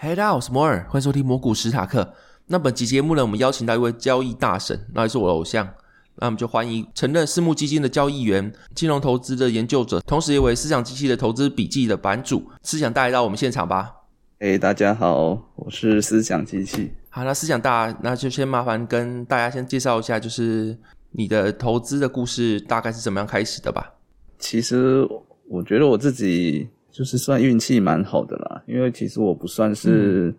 嗨，大家好，我是摩尔，欢迎收听摩股史塔克。那本期节目呢，我们邀请到一位交易大神，那也是我的偶像。那我们就欢迎曾任私募基金的交易员、金融投资的研究者，同时也为思想机器的投资笔记的版主。思想大来到我们现场吧。哎、欸，大家好，我是思想机器。好，那思想大，那就先麻烦跟大家先介绍一下，就是你的投资的故事大概是怎么样开始的吧。其实我觉得我自己就是算运气蛮好的啦，因为其实我不算是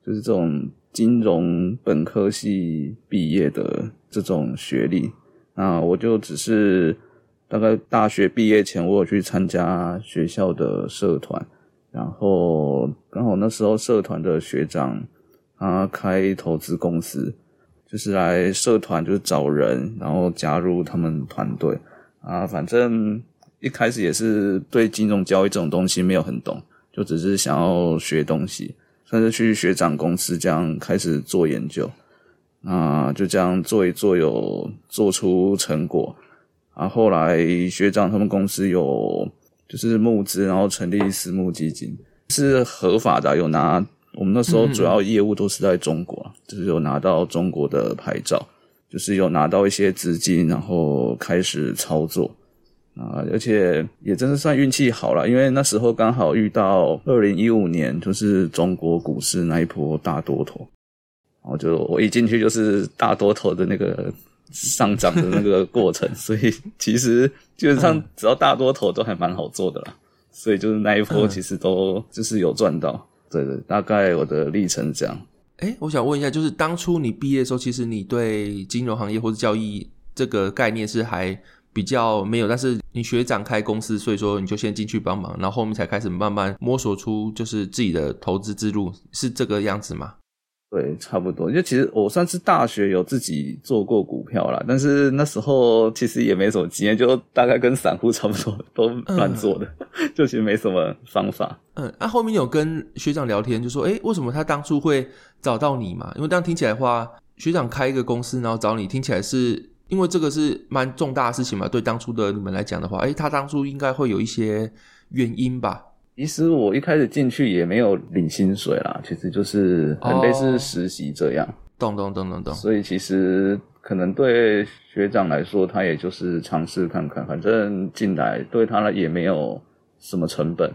就是这种金融本科系毕业的这种学历。那我就只是大概大学毕业前，我有去参加学校的社团，然后刚好那时候社团的学长他开投资公司，就是来社团就是找人，然后加入他们团队啊。反正一开始也是对金融交易这种东西没有很懂，就只是想要学东西，算是去学长公司这样开始做研究。啊，就这样做一做，有做出成果。啊，后来学长他们公司有就是募资，然后成立私募基金，是合法的。有拿我们那时候主要业务都是在中国，嗯、就是有拿到中国的牌照，就是有拿到一些资金，然后开始操作。啊，而且也真是算运气好了，因为那时候刚好遇到二零一五年，就是中国股市那一波大多头。然后就我一进去就是大多头的那个上涨的那个 过程，所以其实基本上只要大多头都还蛮好做的啦。所以就是那一波其实都就是有赚到，对对，大概我的历程这样。诶，我想问一下，就是当初你毕业的时候，其实你对金融行业或者交易这个概念是还比较没有，但是你学长开公司，所以说你就先进去帮忙，然后后面才开始慢慢摸索出就是自己的投资之路，是这个样子吗？对，差不多。就其实我算是大学有自己做过股票啦，但是那时候其实也没什么经验，就大概跟散户 差不多，都乱做的，嗯、就其实没什么方法。嗯，那、啊、后面有跟学长聊天，就说，哎，为什么他当初会找到你嘛？因为这样听起来的话，学长开一个公司，然后找你，听起来是因为这个是蛮重大的事情嘛？对当初的你们来讲的话，诶，他当初应该会有一些原因吧？其实我一开始进去也没有领薪水啦，其实就是很类似实习这样。懂懂懂懂懂。所以其实可能对学长来说，他也就是尝试看看，反正进来对他也没有什么成本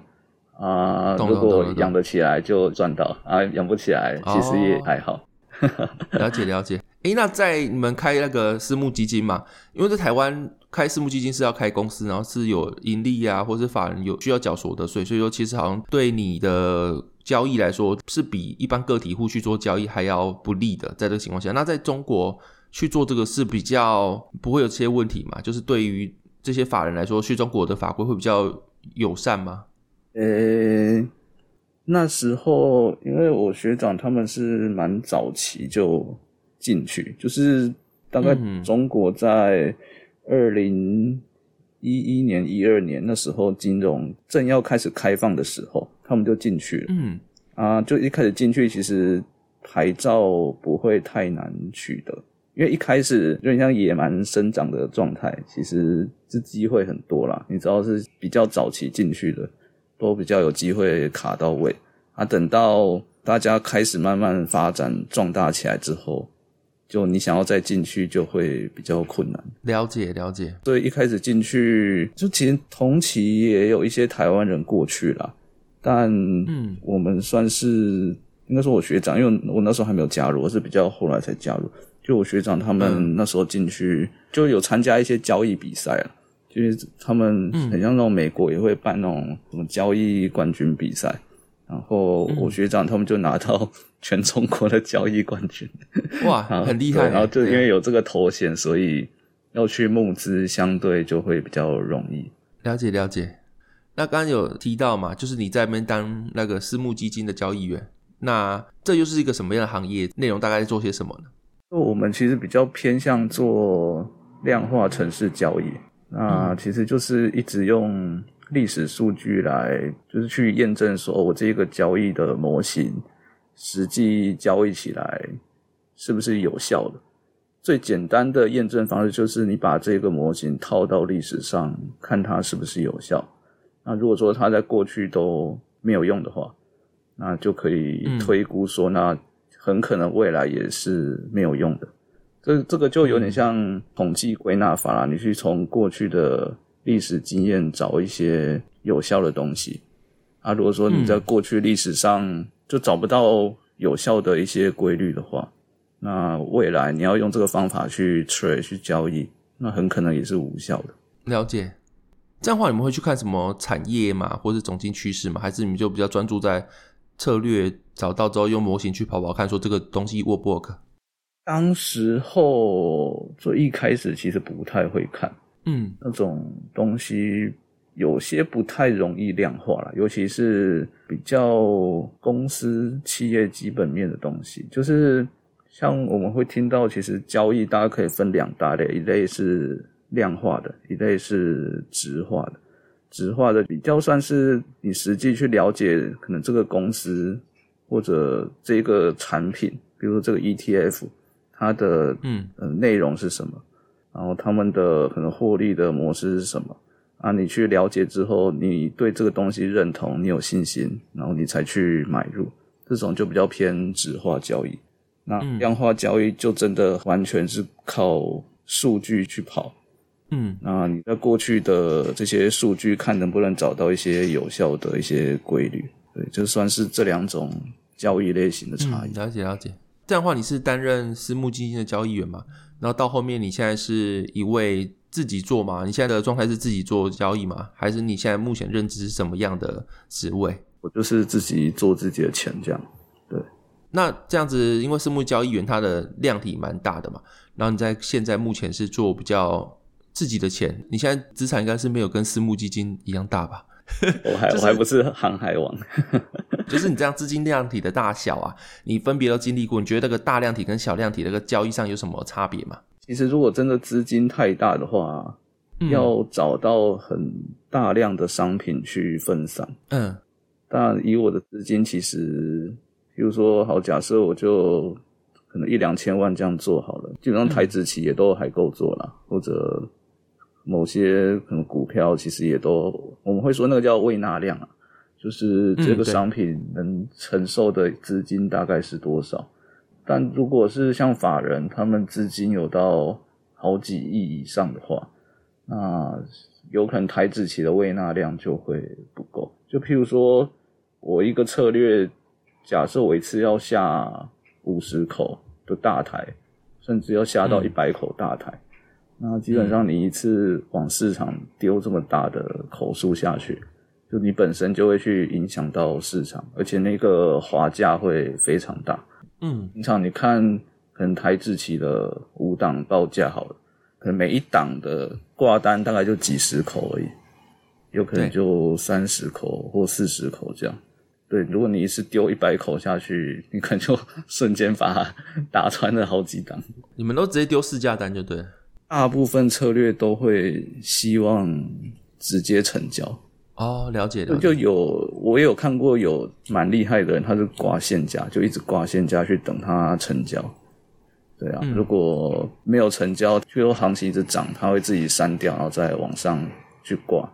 啊。如果养得起来就赚到啊，养不起来其实也还好。了解了解。诶，那在你们开那个私募基金嘛？因为在台湾开私募基金是要开公司，然后是有盈利啊，或者是法人有需要缴所得税，所以说其实好像对你的交易来说是比一般个体户去做交易还要不利的。在这个情况下，那在中国去做这个是比较不会有这些问题嘛？就是对于这些法人来说，去中国的法规会比较友善吗？呃，那时候因为我学长他们是蛮早期就。进去就是大概中国在二零一一年、一二年那时候，金融正要开始开放的时候，他们就进去了。嗯啊，就一开始进去，其实牌照不会太难取得，因为一开始有点像野蛮生长的状态，其实是机会很多啦。你知道是比较早期进去的，都比较有机会卡到位啊。等到大家开始慢慢发展壮大起来之后。就你想要再进去，就会比较困难。了解了解。所以一开始进去，就其实同期也有一些台湾人过去了，但嗯，我们算是、嗯、应该说我学长，因为我那时候还没有加入，我是比较后来才加入。就我学长他们那时候进去，就有参加一些交易比赛了，就是他们很像那种美国也会办那种什么交易冠军比赛。然后我学长他们就拿到全中国的交易冠军，哇，很厉害。然后就因为有这个头衔，所以要去募资相对就会比较容易。了解了解。那刚刚有提到嘛，就是你在那边当那个私募基金的交易员，那这又是一个什么样的行业？内容大概做些什么呢？我们其实比较偏向做量化城市交易，那其实就是一直用历史数据来，就是去验证说我这个交易的模型实际交易起来是不是有效的。最简单的验证方式就是你把这个模型套到历史上，看它是不是有效。那如果说它在过去都没有用的话，那就可以推估说，那很可能未来也是没有用的。这这个就有点像统计归纳法啦，你去从过去的历史经验找一些有效的东西。啊，如果说你在过去历史上就找不到有效的一些规律的话，那未来你要用这个方法去 trade 去交易，那很可能也是无效的。了解。这样的话，你们会去看什么产业嘛，或是总经趋势嘛？还是你们就比较专注在策略找到之后，用模型去跑跑看，说这个东西 work 不 work？当时候最一开始其实不太会看，嗯，那种东西有些不太容易量化了，尤其是比较公司企业基本面的东西，就是像我们会听到，其实交易大家可以分两大类，一类是。量化的一类是直化的，直化的比较算是你实际去了解，可能这个公司或者这个产品，比如说这个 ETF，它的嗯呃内容是什么，然后他们的可能获利的模式是什么啊？你去了解之后，你对这个东西认同，你有信心，然后你才去买入，这种就比较偏纸化交易。那量化交易就真的完全是靠数据去跑。嗯，那你在过去的这些数据看能不能找到一些有效的一些规律？对，就算是这两种交易类型的差异。嗯，了解了解。这样的话，你是担任私募基金的交易员嘛？然后到后面，你现在是一位自己做嘛？你现在的状态是自己做交易吗？还是你现在目前认知是什么样的职位？我就是自己做自己的钱这样。对，那这样子，因为私募交易员他的量体蛮大的嘛，然后你在现在目前是做比较。自己的钱，你现在资产应该是没有跟私募基金一样大吧？我还、就是、我还不是航海王，就是你这样资金量体的大小啊，你分别都经历过，你觉得那个大量体跟小量体那个交易上有什么差别吗？其实如果真的资金太大的话，嗯、要找到很大量的商品去分散。嗯，但以我的资金，其实比如说好，假设我就可能一两千万这样做好了，基本上台指期也都还够做了，嗯、或者。某些可能股票其实也都，我们会说那个叫胃纳量啊，就是这个商品能承受的资金大概是多少。嗯、但如果是像法人，他们资金有到好几亿以上的话，那有可能台子期的胃纳量就会不够。就譬如说，我一个策略，假设我一次要下五十口的大台，甚至要下到一百口大台。嗯那基本上你一次往市场丢这么大的口数下去，就你本身就会去影响到市场，而且那个滑价会非常大。嗯，平常你看，可能台指期的五档报价好了，可能每一档的挂单大概就几十口而已，有可能就三十口或四十口这样。对，如果你一次丢一百口下去，你可能就 瞬间把它打穿了好几档。你们都直接丢市价单就对了。大部分策略都会希望直接成交哦，了解的。就有我也有看过有蛮厉害的人，他是挂现价，就一直挂现价去等它成交。对啊，嗯、如果没有成交，譬如行情一直涨，他会自己删掉，然后再往上去挂。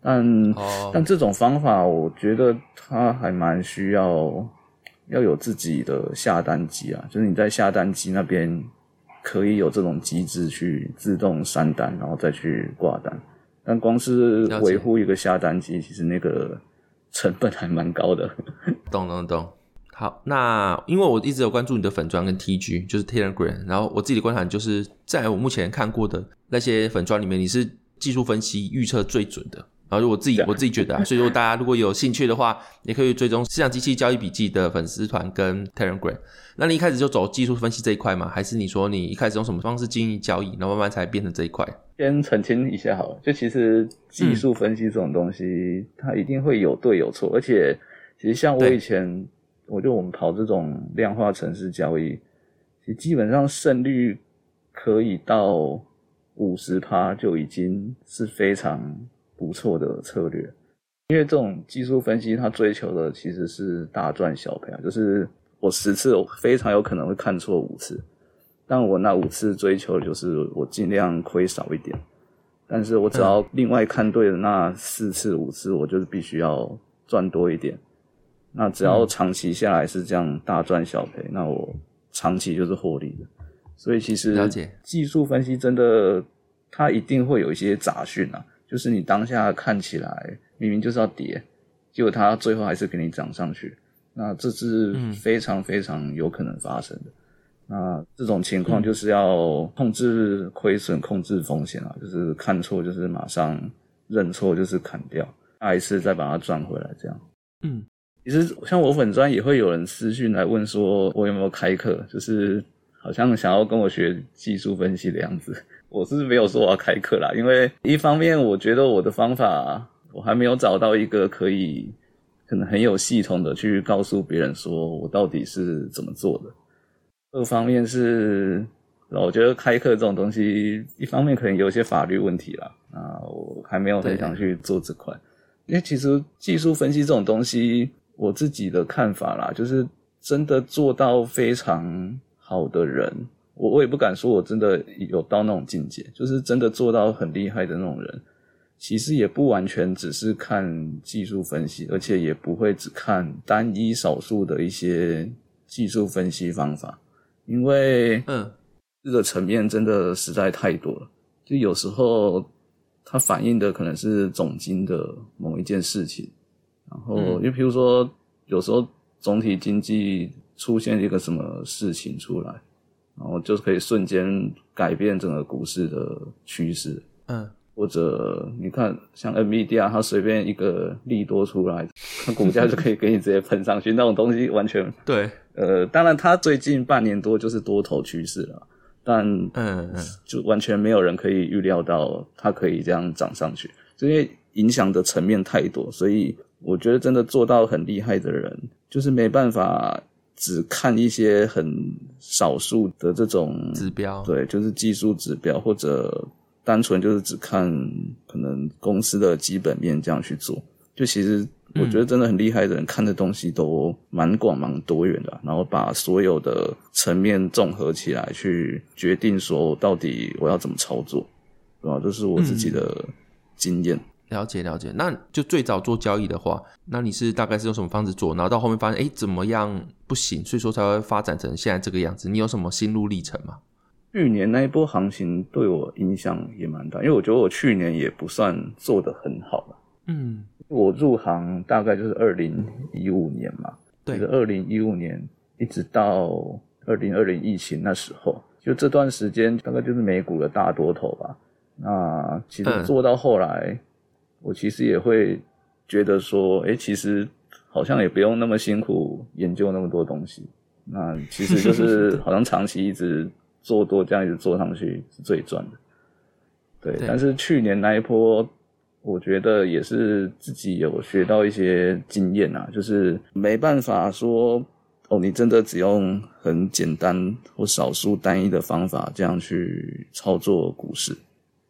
但、哦、但这种方法，我觉得他还蛮需要要有自己的下单机啊，就是你在下单机那边。可以有这种机制去自动删单，然后再去挂单。但光是维护一个下单机，其实那个成本还蛮高的。懂懂懂。好，那因为我一直有关注你的粉砖跟 TG，就是 Telegram。然后我自己的观察就是，在我目前看过的那些粉砖里面，你是技术分析预测最准的。然后我自己我自己觉得啊，所以说大家如果有兴趣的话，也可以追踪市场机器交易笔记的粉丝团跟 Telegram。那你一开始就走技术分析这一块吗？还是你说你一开始用什么方式经营交易，然后慢慢才变成这一块？先澄清一下好了，就其实技术分析这种东西，嗯、它一定会有对有错，而且其实像我以前我觉得我们跑这种量化城市交易，其实基本上胜率可以到五十趴，就已经是非常不错的策略。因为这种技术分析，它追求的其实是大赚小赔啊，就是我十次我非常有可能会看错五次，但我那五次追求的就是我尽量亏少一点，但是我只要另外看对的那四次五次，我就是必须要赚多一点。那只要长期下来是这样大赚小赔，那我长期就是获利的。所以其实技术分析真的，它一定会有一些杂讯啊，就是你当下看起来明明就是要跌，结果它最后还是给你涨上去，那这是非常非常有可能发生的。那这种情况就是要控制亏损、控制风险啊，就是看错就是马上认错，就是砍掉，下一次再把它赚回来，这样。嗯。其实像我粉专也会有人私讯来问说，我有没有开课，就是好像想要跟我学技术分析的样子。我是没有说我要开课啦，因为一方面我觉得我的方法我还没有找到一个可以可能很有系统的去告诉别人说我到底是怎么做的。二方面是，我觉得开课这种东西，一方面可能有一些法律问题啦，啊，我还没有很想去做这块，因为其实技术分析这种东西。我自己的看法啦，就是真的做到非常好的人，我我也不敢说我真的有到那种境界，就是真的做到很厉害的那种人，其实也不完全只是看技术分析，而且也不会只看单一少数的一些技术分析方法，因为嗯，这个层面真的实在太多了，就有时候它反映的可能是总经的某一件事情。然后，因为比如说，有时候总体经济出现一个什么事情出来，然后就是可以瞬间改变整个股市的趋势。嗯，或者你看，像 NVIDIA，它随便一个利多出来，它股价就可以给你直接喷上去，那种东西完全对。呃，当然，它最近半年多就是多头趋势了，但嗯，就完全没有人可以预料到它可以这样涨上去，因为影响的层面太多，所以。我觉得真的做到很厉害的人，就是没办法只看一些很少数的这种指标，对，就是技术指标，或者单纯就是只看可能公司的基本面这样去做。就其实我觉得真的很厉害的人，看的东西都蛮广蛮多元的，然后把所有的层面综合起来，去决定说到底我要怎么操作，对吧？这是我自己的经验。了解了解，那就最早做交易的话，那你是大概是用什么方式做？然后到后面发现，哎，怎么样不行，所以说才会发展成现在这个样子。你有什么心路历程吗？去年那一波行情对我影响也蛮大，因为我觉得我去年也不算做得很好了。嗯，我入行大概就是二零一五年嘛，对，就是二零一五年一直到二零二零疫情那时候，就这段时间大概就是美股的大多头吧。那其实做到后来。嗯我其实也会觉得说，哎，其实好像也不用那么辛苦研究那么多东西。那其实就 是好像长期一直做多，这样一直做上去是最赚的。对，对。但是去年那一波，我觉得也是自己有学到一些经验啊，就是没办法说，哦，你真的只用很简单或少数单一的方法这样去操作股市。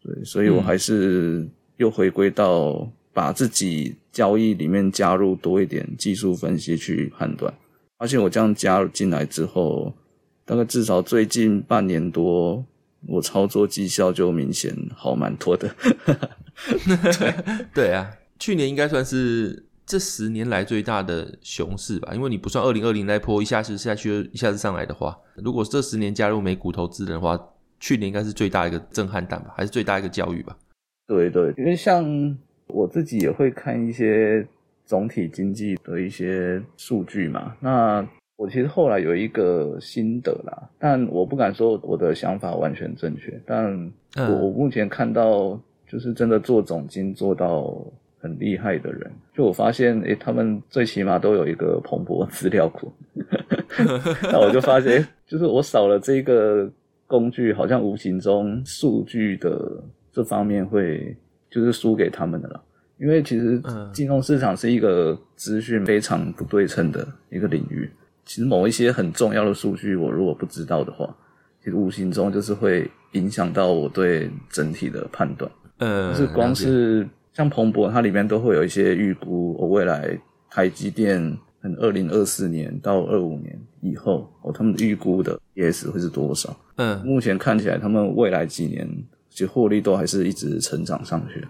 对，所以我还是。嗯又回归到把自己交易里面加入多一点技术分析去判断，而且我这样加入进来之后，大概至少最近半年多，我操作绩效就明显好蛮多的。对 对啊，去年应该算是这十年来最大的熊市吧，因为你不算二零二零那波一下子下去一下子上来的话，如果这十年加入美股投资的话，去年应该是最大一个震撼弹吧，还是最大一个教育吧。对对，因为像我自己也会看一些总体经济的一些数据嘛。那我其实后来有一个心得啦，但我不敢说我的想法完全正确。但我目前看到，就是真的做总经做到很厉害的人，就我发现，诶，他们最起码都有一个彭博资料库。那我就发现，就是我少了这个工具，好像无形中数据的。这方面会就是输给他们的了，因为其实金融市场是一个资讯非常不对称的一个领域。其实某一些很重要的数据，我如果不知道的话，其实无形中就是会影响到我对整体的判断。呃，就是光是像彭博，它里面都会有一些预估，我未来台积电可能二零二四年到二五年以后，哦，他们预估的 EPS 会是多少？嗯，目前看起来，他们未来几年其实获利都还是一直成长上去。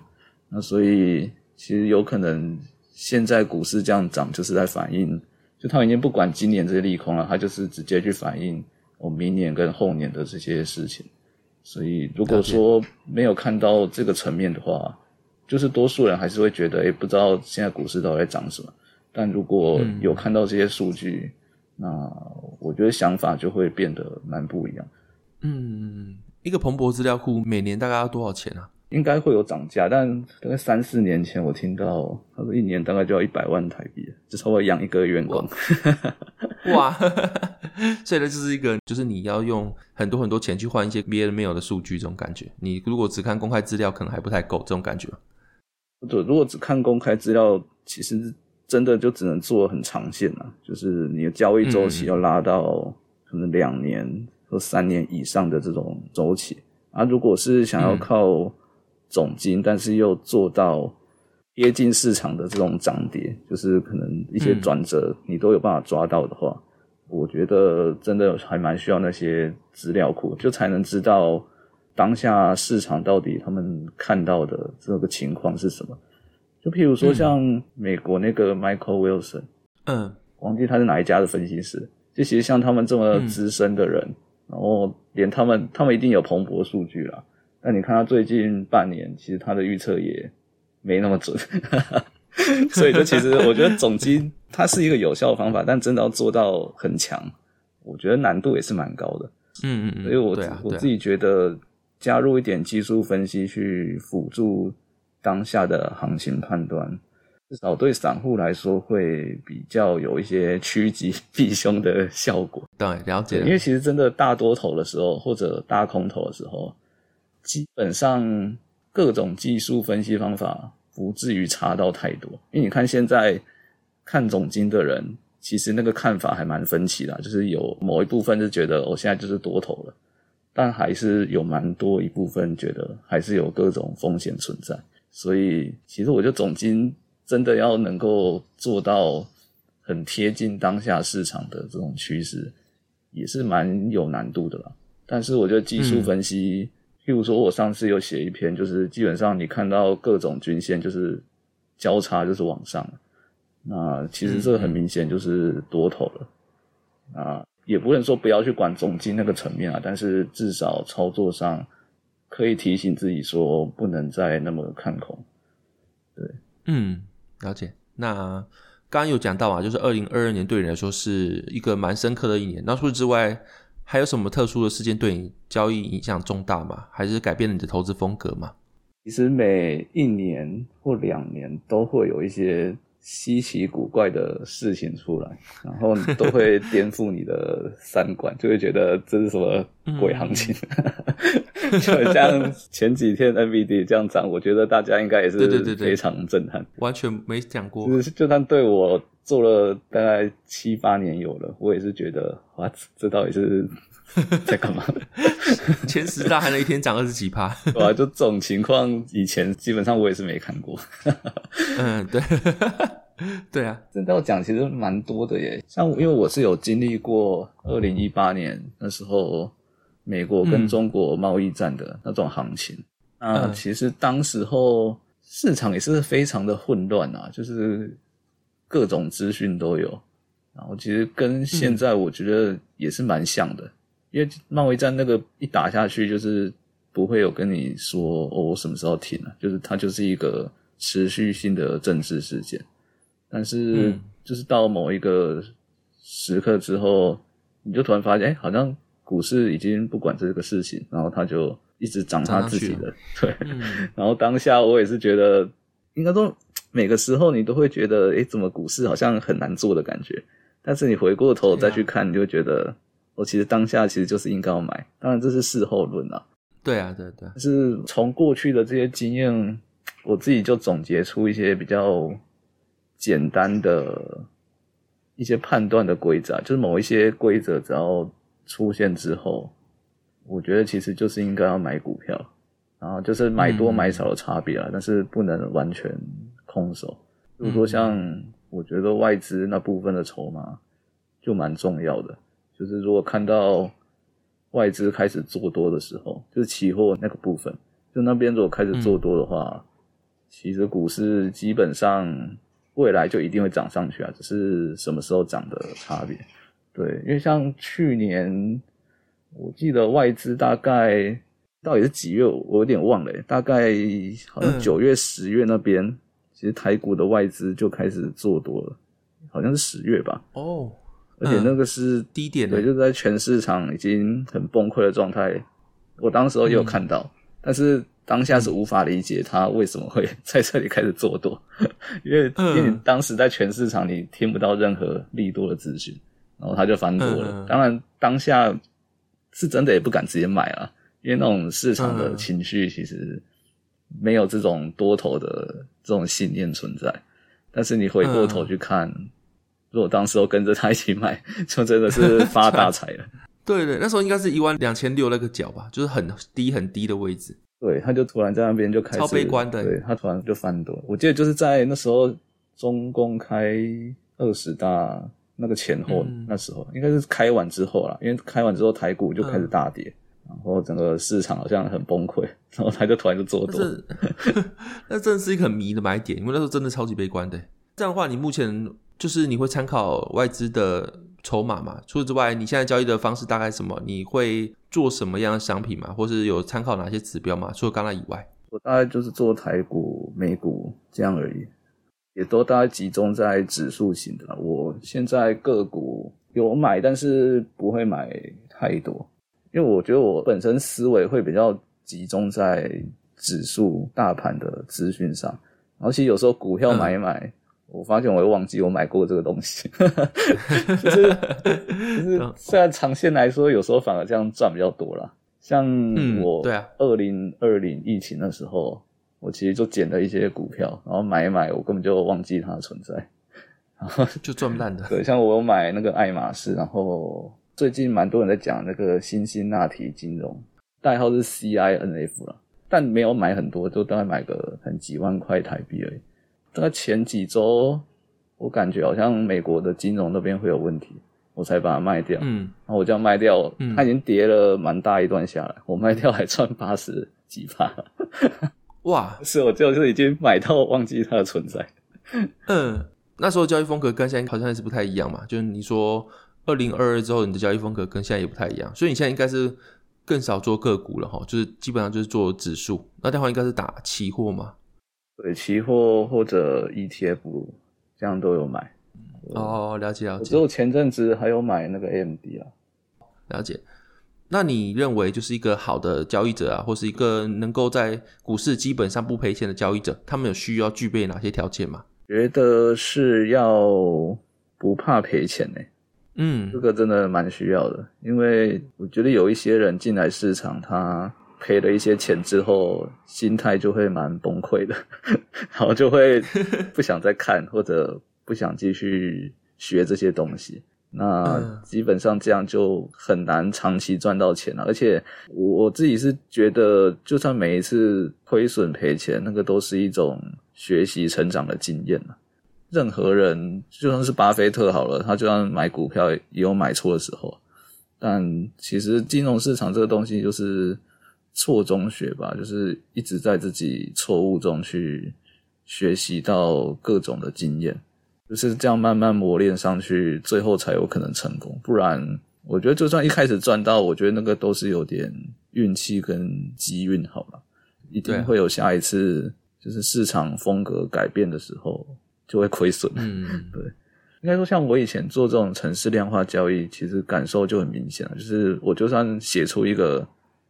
那所以其实有可能现在股市这样涨，就是在反映，就他们已经不管今年这些利空了，他就是直接去反映我明年跟后年的这些事情。所以如果说没有看到这个层面的话，就是多数人还是会觉得，诶，不知道现在股市到底在涨什么。但如果有看到这些数据，那我觉得想法就会变得蛮不一样。嗯，一个蓬勃资料库每年大概要多少钱啊？应该会有涨价，但大概三四年前我听到他说一年大概就要一百万台币，就差不多养一个员工。哇，所以呢，就是一个就是你要用很多很多钱去换一些别人没有的数据，这种感觉。你如果只看公开资料，可能还不太够这种感觉。对，如果只看公开资料，其实真的就只能做很长线了，就是你的交易周期要拉到可能两年或三年以上的这种周期。啊，如果是想要靠总金，但是又做到贴近市场的这种涨跌，就是可能一些转折你都有办法抓到的话，嗯、我觉得真的还蛮需要那些资料库，就才能知道当下市场到底他们看到的这个情况是什么。就譬如说像美国那个 Michael Wilson，嗯，忘记他是哪一家的分析师，就其实像他们这么资深的人，嗯、然后连他们他们一定有蓬勃数据啦。那你看他最近半年，其实他的预测也没那么准，所以就其实我觉得总经它是一个有效的方法，但真的要做到很强，我觉得难度也是蛮高的。嗯嗯嗯。所以我、啊、我自己觉得加入一点技术分析去辅助当下的行情判断，至少对散户来说会比较有一些趋吉避凶的效果。对，了解。因为其实真的大多头的时候或者大空头的时候。基本上各种技术分析方法不至于差到太多，因为你看现在看总金的人，其实那个看法还蛮分歧的，就是有某一部分是觉得我现在就是多头了，但还是有蛮多一部分觉得还是有各种风险存在，所以其实我觉得总经真的要能够做到很贴近当下市场的这种趋势，也是蛮有难度的啦。但是我觉得技术分析，譬如说，我上次有写一篇，就是基本上你看到各种均线就是交叉，就是往上。那其实这很明显就是多头了。啊，也不能说不要去管总经那个层面啊，但是至少操作上可以提醒自己说，不能再那么看空。对，嗯，了解。那刚刚有讲到啊，就是二零二二年对你来说是一个蛮深刻的一年。那除此之外，还有什么特殊的事件对你交易影响重大吗？还是改变了你的投资风格吗？其实每一年或两年都会有一些稀奇古怪的事情出来，然后都会颠覆你的三观，就会觉得这是什么鬼行情。嗯、就像前几天 NVD 这样涨，我觉得大家应该也是非常震撼，完全没讲过。就是就算对我。做了大概七八年有了，我也是觉得哇，这到底是 在干嘛？前十大还能一天涨二十几趴？哇，就这种情况，以前基本上我也是没看过。嗯，对，对啊，真的要讲，其实蛮多的耶。像因为我是有经历过二零一八年那时候美国跟中国贸易战的那种行情，嗯、啊，其实当时候市场也是非常的混乱啊，就是。各种资讯都有，然后其实跟现在我觉得也是蛮像的，嗯、因为漫威战那个一打下去，就是不会有跟你说哦，我什么时候停了，就是它就是一个持续性的政治事件。但是就是到某一个时刻之后，你就突然发现，哎，好像股市已经不管这个事情，然后它就一直涨它自己的，对。嗯、然后当下我也是觉得，应该说。每个时候你都会觉得，诶，怎么股市好像很难做的感觉？但是你回过头再去看，你就觉得，我、其实当下其实就是应该要买。当然这是事后论啊。对啊，对对。是从过去的这些经验，我自己就总结出一些比较简单的一些判断的规则，就是某一些规则只要出现之后，我觉得其实就是应该要买股票，然后就是买多买少的差别啦，嗯、但是不能完全空手。如果说像我觉得外资那部分的筹码就蛮重要的，就是如果看到外资开始做多的时候，就是期货那个部分，就那边如果开始做多的话，嗯、其实股市基本上未来就一定会涨上去啊，只是什么时候涨的差别。对，因为像去年，我记得外资大概到底是几月，我有点忘了，大概好像九月、十月那边。嗯其实台股的外资就开始做多了，好像是十月吧。哦，而且那个是低点，对，就是在全市场已经很崩溃的状态。我当时候也有看到，嗯、但是当下是无法理解他为什么会 在这里开始做多，因为因为你当时在全市场你听不到任何利多的资讯，然后他就翻多了。嗯、当然当下是真的也不敢直接买啊，因为那种市场的情绪其实。没有这种多头的这种信念存在，但是你回过头去看，嗯、如果当时候跟着他一起买，就真的是发大财了。对对，那时候应该是一万两千六那个角吧，就是很低很低的位置。对，他就突然在那边就开始超悲观的，对他突然就翻多。我记得就是在那时候中公开二十大那个前后，嗯、那时候应该是开完之后啦，因为开完之后台股就开始大跌。嗯然后整个市场好像很崩溃，然后他就突然就做多。那真的是一个很迷的买点，因为那时候真的超级悲观的。这样的话，你目前就是你会参考外资的筹码嘛？除此之外，你现在交易的方式大概什么？你会做什么样的商品嘛？或是有参考哪些指标嘛？除了刚才以外，我大概就是做台股、美股这样而已，也都大概集中在指数型的。我现在个股有买，但是不会买太多。因为我觉得我本身思维会比较集中在指数大盘的资讯上，然后其实有时候股票买一买，嗯、我发现我会忘记我买过这个东西，就是 就是虽然长线来说，有时候反而这样赚比较多啦。像我对啊，二零二零疫情的时候，我其实就捡了一些股票，然后买一买，我根本就忘记它的存在，然后 就赚烂的。对，像我有买那个爱马仕，然后。最近蛮多人在讲那个新兴纳提金融，代号是 CINF 了，但没有买很多，就大概买个很几万块台币而已。大概前几周，我感觉好像美国的金融那边会有问题，我才把它卖掉。嗯，然后我这样卖掉，它已经跌了蛮大一段下来，我卖掉还赚八十几趴。哇，是我就是已经买到忘记它的存在。嗯，那时候交易风格跟现在好像还是不太一样嘛，就是你说。二零二二之后，你的交易风格跟现在也不太一样，所以你现在应该是更少做个股了哈，就是基本上就是做指数。那待会应该是打期货嘛？对，期货或者 ETF 这样都有买。哦，了解了解。只有前阵子还有买那个 AMD 啊。了解。那你认为就是一个好的交易者啊，或是一个能够在股市基本上不赔钱的交易者，他们有需要具备哪些条件吗？觉得是要不怕赔钱呢、欸。嗯，这个真的蛮需要的，因为我觉得有一些人进来市场，他赔了一些钱之后，心态就会蛮崩溃的，然后就会 不想再看或者不想继续学这些东西。那基本上这样就很难长期赚到钱了。而且我自己是觉得，就算每一次亏损赔钱，那个都是一种学习成长的经验了。任何人就算是巴菲特好了，他就算买股票也有买错的时候。但其实金融市场这个东西就是错中学吧，就是一直在自己错误中去学习到各种的经验，就是这样慢慢磨练上去，最后才有可能成功。不然，我觉得就算一开始赚到，我觉得那个都是有点运气跟机运好了，一定会有下一次，就是市场风格改变的时候。就会亏损。嗯，对，应该说像我以前做这种城市量化交易，其实感受就很明显了。就是我就算写出一个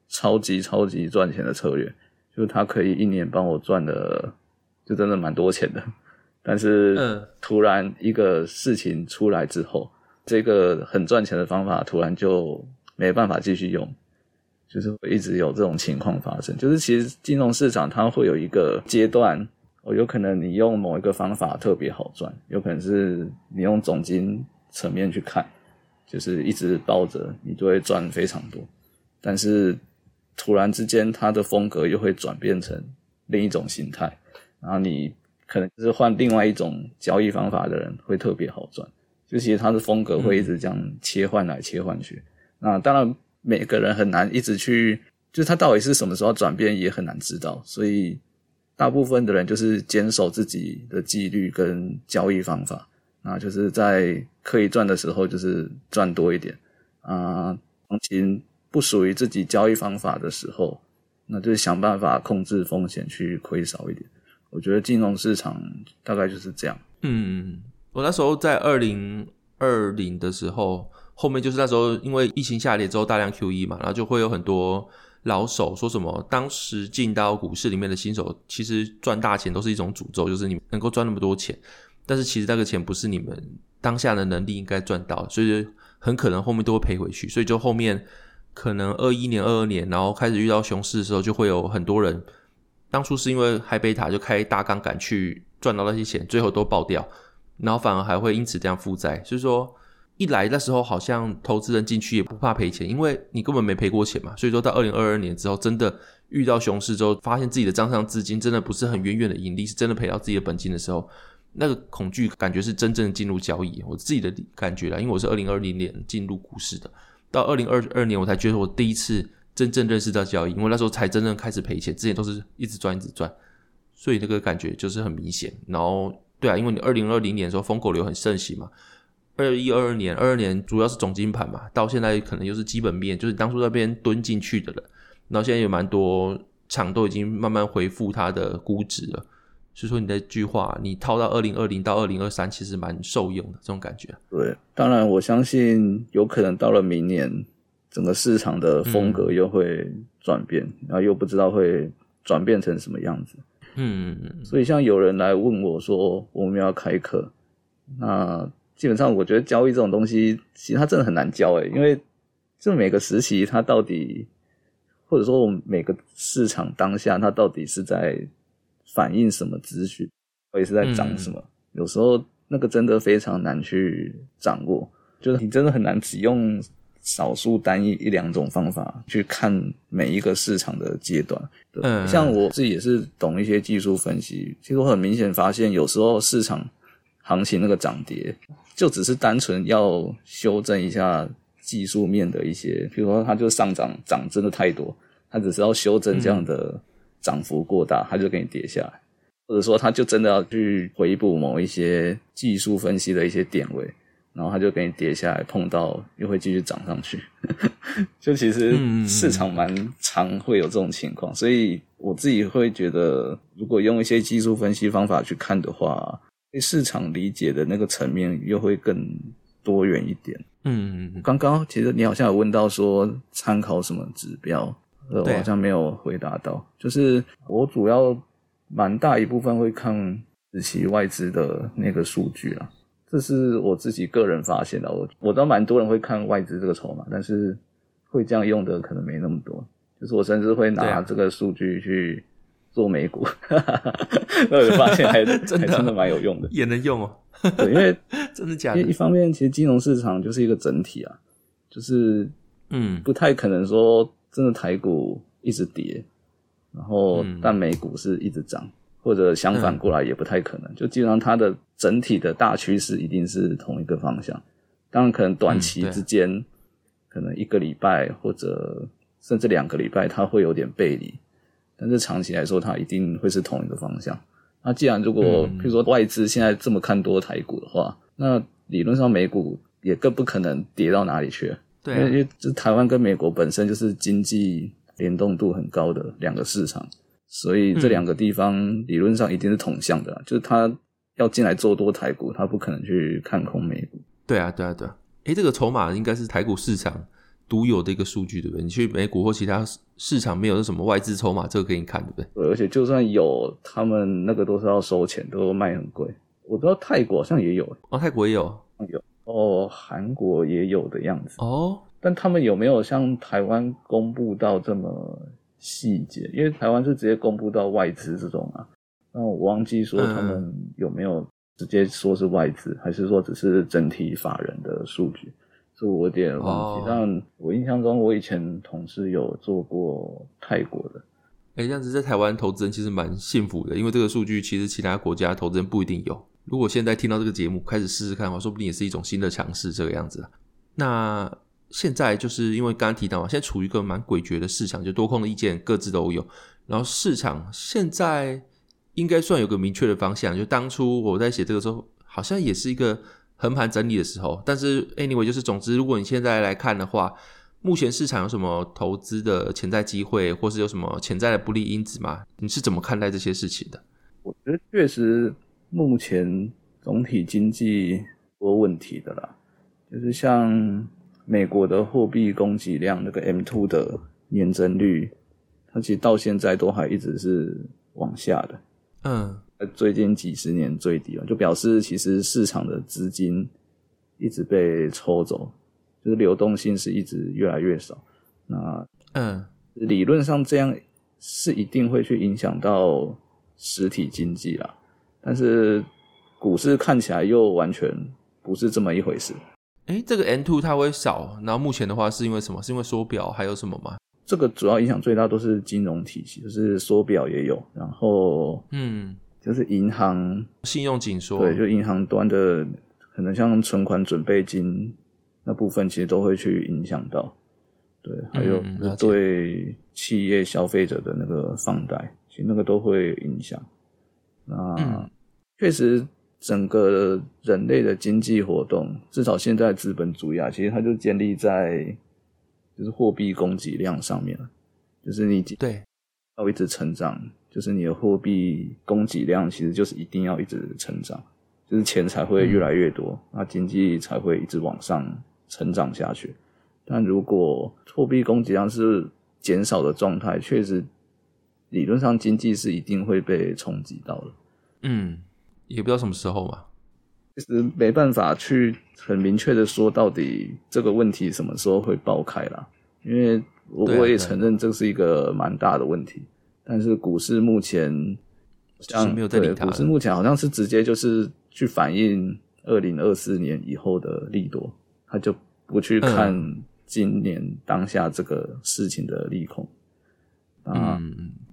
超级超级赚钱的策略，就是它可以一年帮我赚的，就真的蛮多钱的。但是，突然一个事情出来之后，这个很赚钱的方法突然就没办法继续用，就是会一直有这种情况发生。就是其实金融市场它会有一个阶段，哦，有可能你用某一个方法特别好赚，有可能是你用总金层面去看，就是一直抱着你就会赚非常多。但是突然之间，他的风格又会转变成另一种形态，然后你可能就是换另外一种交易方法的人会特别好赚。就其实他的风格会一直这样切换来切换去。那当然。每个人很难一直去，就是他到底是什么时候转变也很难知道，所以大部分的人就是坚守自己的纪律跟交易方法，那就是在可以赚的时候就是赚多一点啊，行情不属于自己交易方法的时候，那就是想办法控制风险去亏少一点。我觉得金融市场大概就是这样。嗯，我那时候在二零二零的时候。后面就是那时候，因为疫情下跌之后大量 QE 嘛，然后就会有很多老手说什么，当时进到股市里面的新手，其实赚大钱都是一种诅咒，就是你能够赚那么多钱，但是其实那个钱不是你们当下的能力应该赚到，所以很可能后面都会赔回去。所以就后面可能二一年、二二年，然后开始遇到熊市的时候，就会有很多人，当初是因为嗨贝塔就开大杠杆去赚到那些钱，最后都爆掉，然后反而还会因此这样负债，所以说。一来那时候好像投资人进去也不怕赔钱，因为你根本没赔过钱嘛。所以说到二零二二年之后，真的遇到熊市之后，发现自己的账上资金真的不是很远远的盈利，是真的赔到自己的本金的时候，那个恐惧感觉是真正进入交易。我自己的感觉啦，因为我是二零二零年进入股市的，到二零二二年我才觉得我第一次真正认识到交易，因为那时候才真正开始赔钱，之前都是一直赚一直赚，所以那个感觉就是很明显。然后对啊，因为你二零二零年的时候疯狗流很盛行嘛。二一二二年，二二年主要是总金盘嘛，到现在可能又是基本面，就是当初那边蹲进去的了。然后现在有蛮多厂都已经慢慢恢复它的估值了。所以说你的句话，你套到二零二零到二零二三，其实蛮受用的这种感觉。对，当然我相信有可能到了明年，整个市场的风格又会转变，嗯、然后又不知道会转变成什么样子。嗯，所以像有人来问我说，我们要开课，那。基本上，我觉得交易这种东西，其实它真的很难教诶，因为就每个时期它到底，或者说我们每个市场当下它到底是在反映什么资讯，或者是在涨什么，嗯、有时候那个真的非常难去掌握，就是你真的很难只用少数单一一两种方法去看每一个市场的阶段。对，嗯，像我自己也是懂一些技术分析，其实我很明显发现，有时候市场行情那个涨跌。就只是单纯要修正一下技术面的一些，比如说它就上涨涨真的太多，它只是要修正这样的涨幅过大，它就给你跌下来，或者说它就真的要去回补某一些技术分析的一些点位，然后它就给你跌下来，碰到又会继续涨上去。就其实市场蛮常会有这种情况，所以我自己会觉得，如果用一些技术分析方法去看的话。对市场理解的那个层面又会更多元一点。嗯，刚刚其实你好像有问到说参考什么指标，呃，我好像没有回答到。就是我主要蛮大一部分会看日期外资的那个数据啊，这是我自己个人发现的。我我知道蛮多人会看外资这个筹码，但是会这样用的可能没那么多。就是我甚至会拿这个数据去。做美股，那我就发现还 真的还真的蛮有用的，也能用哦。对，因为 真的假的？因为一方面，其实金融市场就是一个整体啊，就是嗯，不太可能说真的台股一直跌，然后但美股是一直涨，或者相反过来也不太可能。就基本上它的整体的大趋势一定是同一个方向。当然，可能短期之间，可能一个礼拜或者甚至两个礼拜，它会有点背离。但是长期来说，它一定会是同一个方向。那既然如果，譬如说外资现在这么看多台股的话，那理论上美股也更不可能跌到哪里去。对啊，因为这台湾跟美国本身就是经济联动度很高的两个市场，所以这两个地方理论上一定是同向的。就是他要进来做多台股，他不可能去看空美股。对啊，对啊，对啊。诶，这个筹码应该是台股市场独有的一个数据，对不对？你去美股或其他市场没有什么外资筹码，这个给你看，对不对？对，而且就算有，他们那个都是要收钱，都卖很贵。我知道泰国好像也有，哦，泰国也有，有哦，韩国也有的样子。哦，但他们有没有像台湾公布到这么细节？因为台湾是直接公布到外资这种啊，那我忘记说他们有没有直接说是外资，嗯、还是说只是整体法人的数据？这我有点忘记。哦、但我印象中，我以前同事有做过泰国的。哎，这样子在台湾投资人其实蛮幸福的，因为这个数据其实其他国家投资人不一定有。如果现在听到这个节目开始试试看的话，说不定也是一种新的尝试，这个样子。那现在就是因为刚刚提到嘛，现在处于一个蛮诡谲的市场，就多空的意见各自都有。然后市场现在应该算有个明确的方向，就当初我在写这个时候，好像也是一个横盘整理的时候。但是 anyway，就是总之，如果你现在来看的话，目前市场有什么投资的潜在机会，或是有什么潜在的不利因子吗？你是怎么看待这些事情的？我觉得确实。目前总体经济多问题的啦，就是像美国的货币供给量那个 M two 的年增率，它其实到现在都还一直是往下的。嗯，最近几十年最低了，就表示其实市场的资金一直被抽走，就是流动性是一直越来越少。那嗯，理论上这样是一定会去影响到实体经济啦。但是股市看起来又完全不是这么一回事。哎，这个 N two 它会少，然后目前的话是因为什么？是因为缩表还有什么吗？这个主要影响最大都是金融体系，就是缩表也有，然后嗯，就是银行信用紧缩，对，就银行端的可能像存款准备金那部分，其实都会去影响到。对，还有对企业消费者的那个放贷，其实那个都会影响。那、嗯确实，整个人类的经济活动，至少现在资本主义啊，其实它就建立在就是货币供给量上面了，就是你对要一直成长，就是你的货币供给量其实就是一定要一直成长，就是钱才会越来越多，那、嗯、经济才会一直往上成长下去。但如果货币供给量是减少的状态，确实理论上经济是一定会被冲击到的。嗯。也不知道什么时候嘛，其实没办法去很明确的说到底这个问题什么时候会爆开啦，因为我我也承认这是一个蛮大的问题，但是股市目前像没有在理它，股市目前好像是直接就是去反映二零二四年以后的利多，他就不去看今年当下这个事情的利空。啊，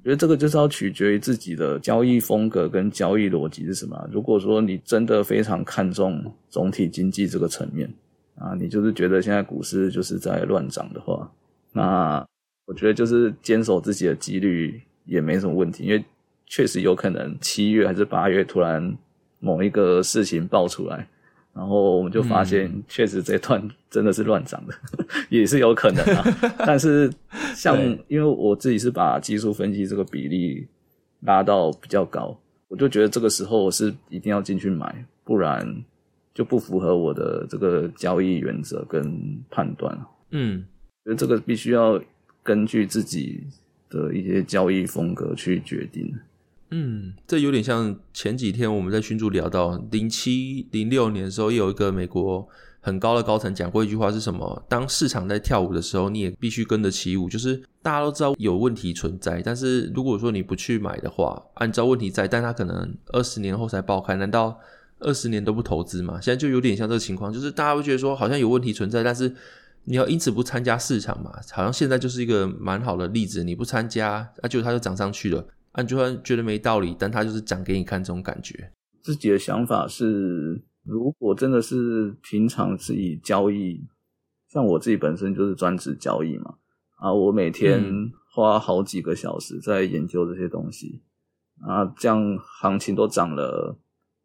觉得这个就是要取决于自己的交易风格跟交易逻辑是什么。如果说你真的非常看重总体经济这个层面啊，你就是觉得现在股市就是在乱涨的话，那我觉得就是坚守自己的纪律也没什么问题，因为确实有可能七月还是八月突然某一个事情爆出来。然后我们就发现，确实这段真的是乱涨的，嗯、也是有可能啊。但是像因为我自己是把技术分析这个比例拉到比较高，我就觉得这个时候我是一定要进去买，不然就不符合我的这个交易原则跟判断。嗯，所以这个必须要根据自己的一些交易风格去决定。嗯，这有点像前几天我们在群组聊到，零七零六年的时候，有一个美国很高的高层讲过一句话是什么？当市场在跳舞的时候，你也必须跟着起舞。就是大家都知道有问题存在，但是如果说你不去买的话，按照问题在，但它可能二十年后才爆开，难道二十年都不投资吗？现在就有点像这个情况，就是大家会觉得说好像有问题存在，但是你要因此不参加市场嘛？好像现在就是一个蛮好的例子，你不参加，那就它就涨上去了。你就算觉得没道理，但他就是讲给你看这种感觉。自己的想法是，如果真的是平常是以交易，像我自己本身就是专职交易嘛，啊，我每天花好几个小时在研究这些东西，啊，这样行情都涨了，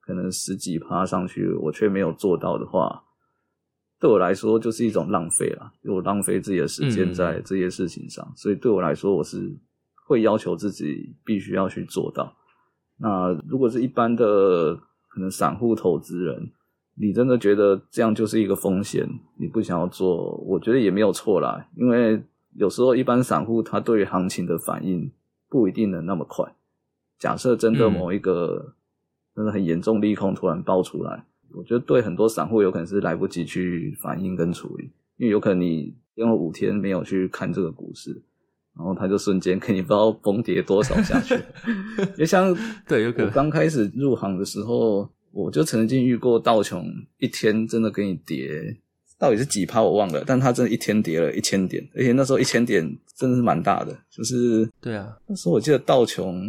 可能十几趴上去，我却没有做到的话，对我来说就是一种浪费了，就我浪费自己的时间在这些事情上，嗯、所以对我来说，我是。会要求自己必须要去做到。那如果是一般的可能散户投资人，你真的觉得这样就是一个风险，你不想要做，我觉得也没有错啦。因为有时候一般散户他对于行情的反应不一定能那么快。假设真的某一个真的很严重利空突然爆出来，我觉得对很多散户有可能是来不及去反应跟处理，因为有可能你用了五天没有去看这个股市，然后他就瞬间给你不知道崩跌多少下去。就像 对，有可能我刚开始入行的时候，我就曾经遇过道琼一天真的给你跌，到底是几趴我忘了，但他真的一天跌了一千点，而且那时候一千点真的是蛮大的，就是对啊，那时候我记得道琼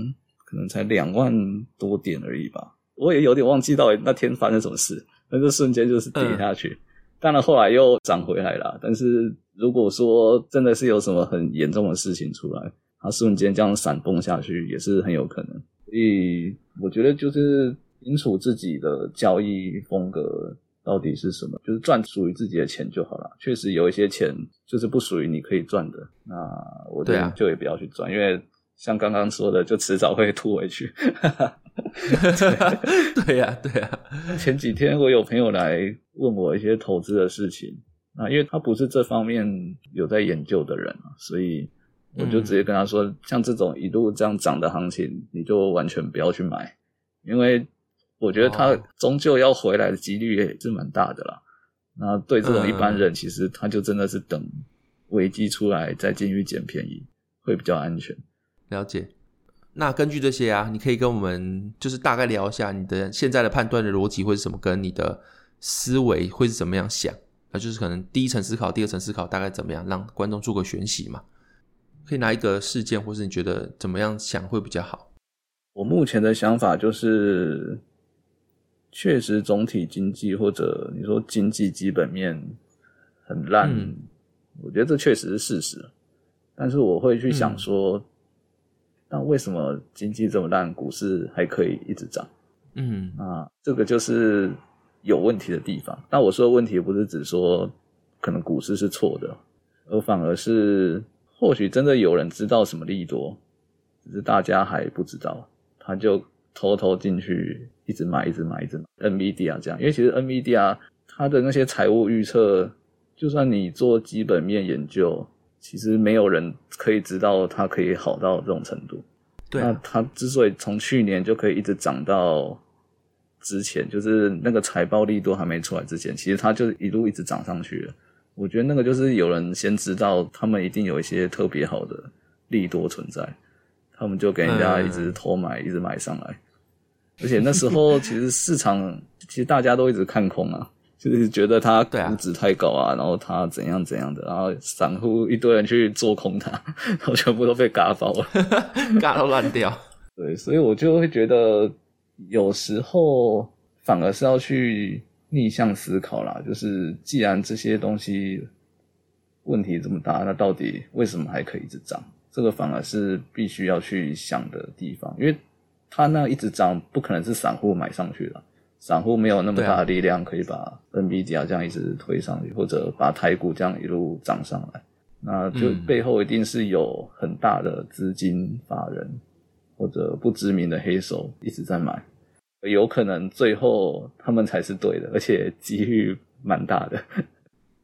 可能才两万多点而已吧，我也有点忘记到底那天发生什么事，那就瞬间就是跌下去，嗯、当然后来又涨回来了。但是如果说真的是有什么很严重的事情出来，它瞬间这样闪崩下去也是很有可能。所以我觉得就是清楚自己的交易风格。到底是什么？就是赚属于自己的钱就好了。确实有一些钱就是不属于你可以赚的，那我就就也不要去赚，啊、因为像刚刚说的，就迟早会吐回去。对呀，对呀。前几天我有朋友来问我一些投资的事情，那因为他不是这方面有在研究的人，所以我就直接跟他说，嗯、像这种一路这样涨的行情，你就完全不要去买，因为。我觉得他终究要回来的几率也是蛮大的啦。那对这种一般人，其实他就真的是等危机出来再进去捡便宜，会比较安全。了解。那根据这些啊，你可以跟我们就是大概聊一下你的现在的判断的逻辑会是什么，跟你的思维会是怎么样想？那就是可能第一层思考、第二层思考大概怎么样，让观众做个选习嘛。可以拿一个事件，或是你觉得怎么样想会比较好？我目前的想法就是。确实，总体经济或者你说经济基本面很烂，嗯、我觉得这确实是事实。但是我会去想说，嗯、那为什么经济这么烂，股市还可以一直涨？嗯，啊，这个就是有问题的地方。那我说的问题不是指说可能股市是错的，而反而是或许真的有人知道什么利多，只是大家还不知道，他就。偷偷进去，一直买，一直买，一直买。NVIDIA 这样，因为其实 NVIDIA 它的那些财务预测，就算你做基本面研究，其实没有人可以知道它可以好到这种程度。对啊，那它之所以从去年就可以一直涨到之前，就是那个财报利多还没出来之前，其实它就一路一直涨上去了。我觉得那个就是有人先知道，他们一定有一些特别好的利多存在。他们就给人家一直偷买，嗯、一直买上来，而且那时候 其实市场其实大家都一直看空啊，就是觉得它估值太高啊，然后它怎样怎样的，然后散户一堆人去做空它，然后全部都被嘎爆了，嘎到烂掉。对，所以我就会觉得有时候反而是要去逆向思考啦，就是既然这些东西问题这么大，那到底为什么还可以一直涨？这个反而是必须要去想的地方，因为它那一直涨，不可能是散户买上去的，散户没有那么大的力量可以把 NVIDIA 这样一直推上去，或者把台股这样一路涨上来，那就背后一定是有很大的资金法人或者不知名的黑手一直在买，有可能最后他们才是对的，而且机遇蛮大的，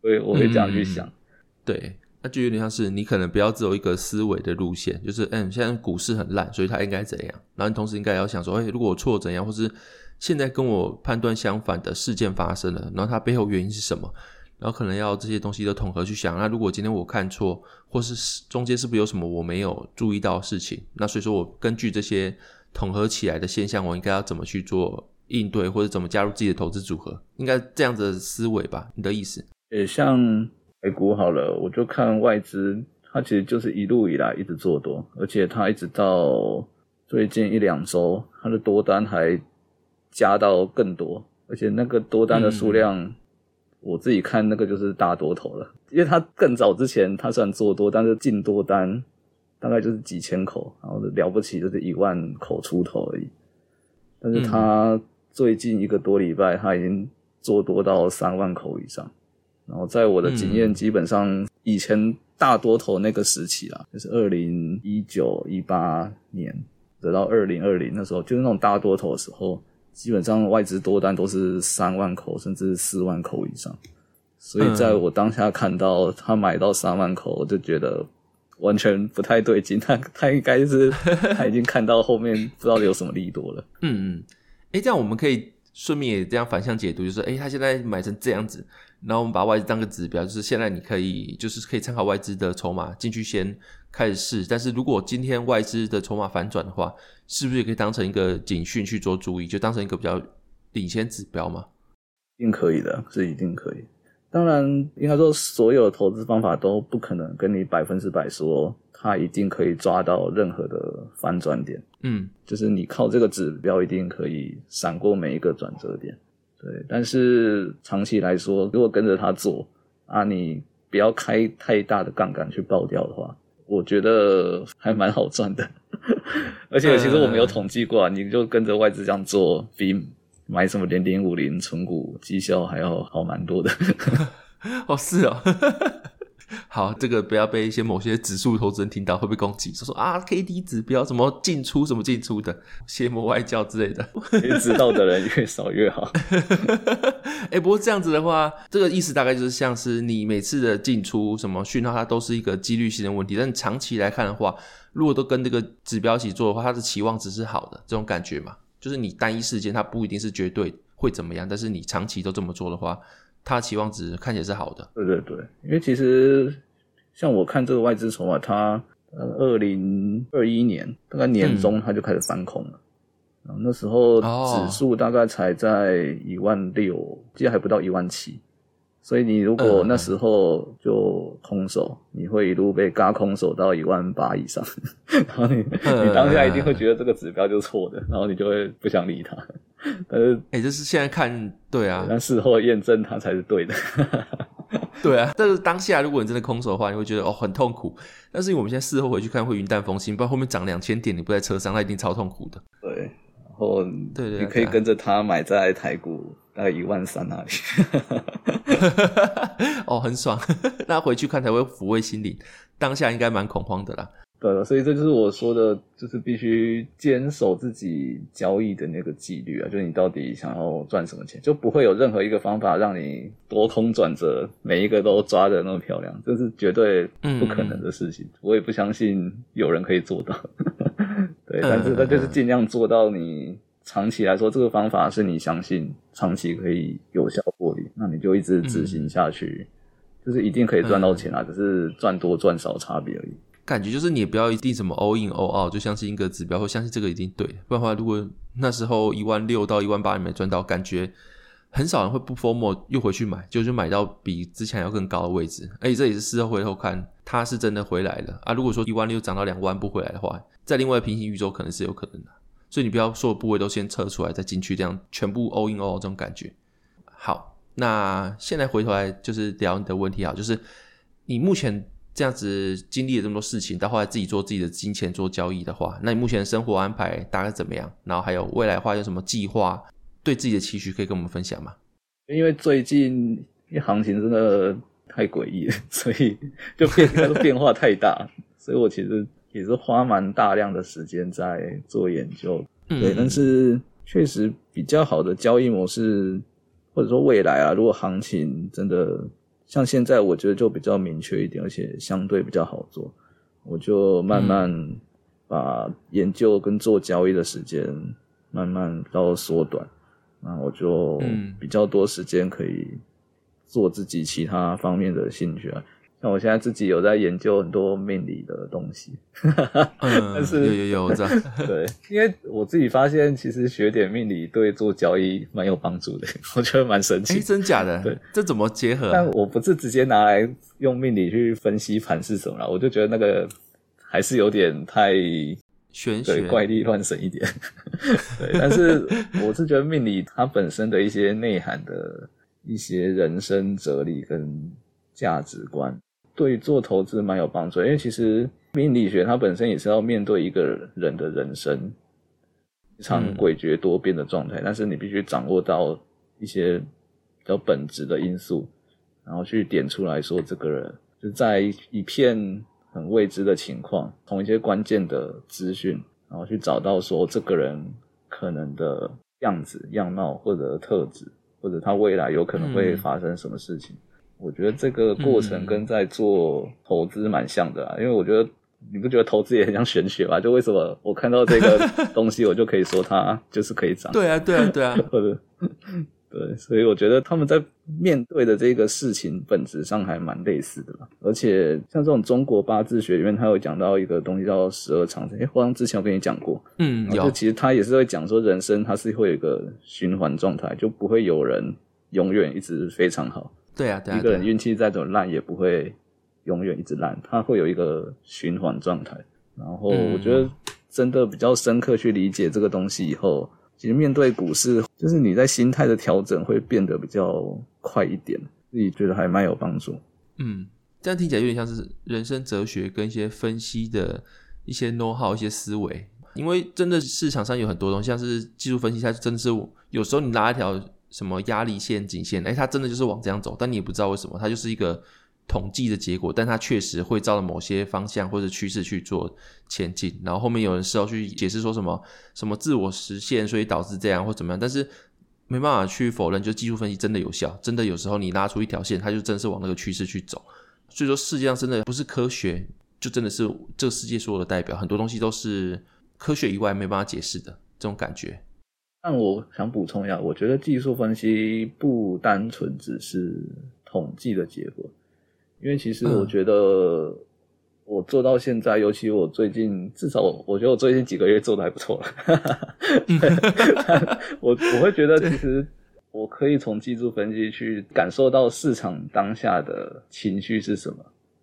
所以我会这样去想，嗯、对。那就有点像是你可能不要只有一个思维的路线，就是嗯，现在股市很烂，所以它应该怎样？然后你同时应该要想说，哎，如果我错怎样，或是现在跟我判断相反的事件发生了，然后它背后原因是什么？然后可能要这些东西都统合去想。那如果今天我看错，或是中间是不是有什么我没有注意到的事情？那所以说我根据这些统合起来的现象，我应该要怎么去做应对，或者怎么加入自己的投资组合？应该这样子的思维吧？你的意思？也像。美股好了，我就看外资，它其实就是一路以来一直做多，而且它一直到最近一两周，它的多单还加到更多，而且那个多单的数量，我自己看那个就是大多头了，因为它更早之前它虽然做多，但是进多单大概就是几千口，然后了不起就是一万口出头而已，但是他最近一个多礼拜，他已经做多到三万口以上。然后在我的经验，基本上以前大多头那个时期啊，就是二零一九一八年得到二零二零那时候，就是那种大多头的时候，基本上外资多单都是三万口甚至四万口以上。所以在我当下看到他买到三万口，我就觉得完全不太对劲。他他应该是 他已经看到后面不知道有什么利多了。嗯嗯，诶，这样我们可以顺便也这样反向解读，就是说，诶，他现在买成这样子。然后我们把外资当个指标，就是现在你可以就是可以参考外资的筹码进去先开始试。但是如果今天外资的筹码反转的话，是不是也可以当成一个警讯去做注意，就当成一个比较领先指标嘛？一定可以的，是一定可以。当然，应该说所有的投资方法都不可能跟你百分之百说它一定可以抓到任何的反转点。嗯，就是你靠这个指标一定可以闪过每一个转折点。对，但是长期来说，如果跟着他做啊，你不要开太大的杠杆去爆掉的话，我觉得还蛮好赚的。而且其实我没有统计过啊，你就跟着外资这样做，比买什么零零五零存股绩效还要好蛮多的。哦，是哦。好，这个不要被一些某些指数投资人听到会被攻击，说说啊，K D 指标什么进出什么进出的，邪魔外教之类的，知道的人越少越好。哎、欸，不过这样子的话，这个意思大概就是像是你每次的进出什么讯号，它都是一个几率性的问题。但长期来看的话，如果都跟这个指标一起做的话，它的期望值是好的，这种感觉嘛，就是你单一事件它不一定是绝对会怎么样，但是你长期都这么做的话。它的期望值看起来是好的，对对对，因为其实像我看这个外资筹码，它呃二零二一年大概年中它就开始翻空了，嗯、然后那时候指数大概才在一万六，记得还不到一万七。所以你如果那时候就空手，嗯、你会一路被嘎空手到一万八以上，然后你、嗯、你当下一定会觉得这个指标就是错的，然后你就会不想理它。但是，哎、欸，就是现在看，对啊，但事后验证它才是对的。对啊，但是当下如果你真的空手的话，你会觉得哦很痛苦。但是我们现在事后回去看会云淡风轻，不然后面涨两千点你不在车上，那一定超痛苦的。对，然后对对，你可以跟着他买在台股。大概一万三那里，哦，很爽。那回去看才会抚慰心灵，当下应该蛮恐慌的啦。对了，所以这就是我说的，就是必须坚守自己交易的那个纪律啊，就是你到底想要赚什么钱，就不会有任何一个方法让你多空转折，每一个都抓的那么漂亮，这是绝对不可能的事情。嗯、我也不相信有人可以做到。对，但是那就是尽量做到你。长期来说，这个方法是你相信长期可以有效获利，那你就一直执行下去，嗯、就是一定可以赚到钱啊，嗯、只是赚多赚少差别而已。感觉就是你也不要一定什么 all in all out，就相信一个指标或相信这个一定对，不然的话，如果那时候一万六到一万八你没赚到，感觉很少人会不 FOMO 又回去买，就是买到比之前要更高的位置。而且这也是事后回头看，它是真的回来了啊。如果说一万六涨到两万不回来的话，在另外平行宇宙可能是有可能的。所以你不要所有部位都先测出来再进去，这样全部 all in all 这种感觉。好，那现在回头来就是聊你的问题啊，就是你目前这样子经历了这么多事情，到后来自己做自己的金钱做交易的话，那你目前的生活安排大概怎么样？然后还有未来的话有什么计划？对自己的期许可以跟我们分享吗？因为最近行情真的太诡异了，所以就变变化太大，所以我其实。也是花蛮大量的时间在做研究，嗯、对，但是确实比较好的交易模式，或者说未来啊，如果行情真的像现在，我觉得就比较明确一点，而且相对比较好做，我就慢慢把研究跟做交易的时间慢慢到缩短，那我就比较多时间可以做自己其他方面的兴趣啊。那我现在自己有在研究很多命理的东西，但是有有有我知道，对，因为我自己发现，其实学点命理对做交易蛮有帮助的，我觉得蛮神奇。哎，真假的？对，这怎么结合？但我不是直接拿来用命理去分析盘是什么啦，我就觉得那个还是有点太玄学，怪力乱神一点。对，但是我是觉得命理它本身的一些内涵的一些人生哲理跟价值观。对做投资蛮有帮助，因为其实命理学它本身也是要面对一个人的人生非常诡谲多变的状态，嗯、但是你必须掌握到一些比较本质的因素，然后去点出来说这个人就在一片很未知的情况，从一些关键的资讯，然后去找到说这个人可能的样子、样貌或者特质，或者他未来有可能会发生什么事情。嗯我觉得这个过程跟在做投资蛮像的啊，嗯、因为我觉得你不觉得投资也很像玄学吗？就为什么我看到这个 东西，我就可以说它就是可以涨？对啊，对啊，对啊，或者对，所以我觉得他们在面对的这个事情本质上还蛮类似的啦。而且像这种中国八字学里面，他有讲到一个东西叫十二长生。诶，好像之前我跟你讲过，嗯，有其实他也是会讲说，人生它是会有一个循环状态，就不会有人永远一直非常好。对啊，对啊，一个人运气再怎么烂，也不会永远一直烂，他会有一个循环状态。然后我觉得真的比较深刻去理解这个东西以后。其实面对股市，就是你在心态的调整会变得比较快一点，自己觉得还蛮有帮助。嗯，这样听起来有点像是人生哲学跟一些分析的一些 know how、一些思维。因为真的市场上有很多东西，像是技术分析，它真的是有时候你拉一条什么压力线、颈线，哎，它真的就是往这样走，但你也不知道为什么，它就是一个。统计的结果，但它确实会照着某些方向或者趋势去做前进，然后后面有人事后去解释说什么什么自我实现，所以导致这样或怎么样，但是没办法去否认，就技术分析真的有效，真的有时候你拉出一条线，它就真是往那个趋势去走。所以说世界上真的不是科学，就真的是这个世界所有的代表，很多东西都是科学以外没办法解释的这种感觉。但我想补充一下，我觉得技术分析不单纯只是统计的结果。因为其实我觉得我做到现在，嗯、尤其我最近，至少我我觉得我最近几个月做的还不错了。我我会觉得，其实我可以从技术分析去感受到市场当下的情绪是什么。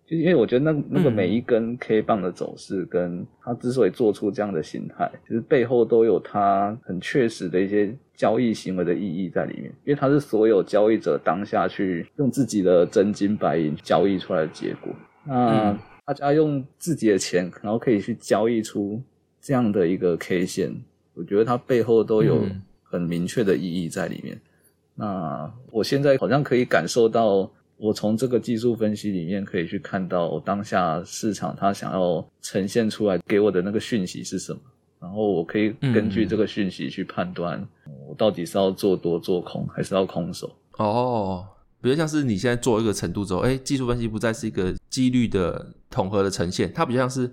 就因为我觉得那那个每一根 K 棒的走势，跟它之所以做出这样的形态，其实背后都有它很确实的一些。交易行为的意义在里面，因为它是所有交易者当下去用自己的真金白银交易出来的结果。那大家用自己的钱，然后可以去交易出这样的一个 K 线，我觉得它背后都有很明确的意义在里面。那我现在好像可以感受到，我从这个技术分析里面可以去看到，我当下市场它想要呈现出来给我的那个讯息是什么。然后我可以根据这个讯息去判断，我到底是要做多做空，还是要空手。哦，比如像是你现在做一个程度之后，哎，技术分析不再是一个几率的统合的呈现，它比较像是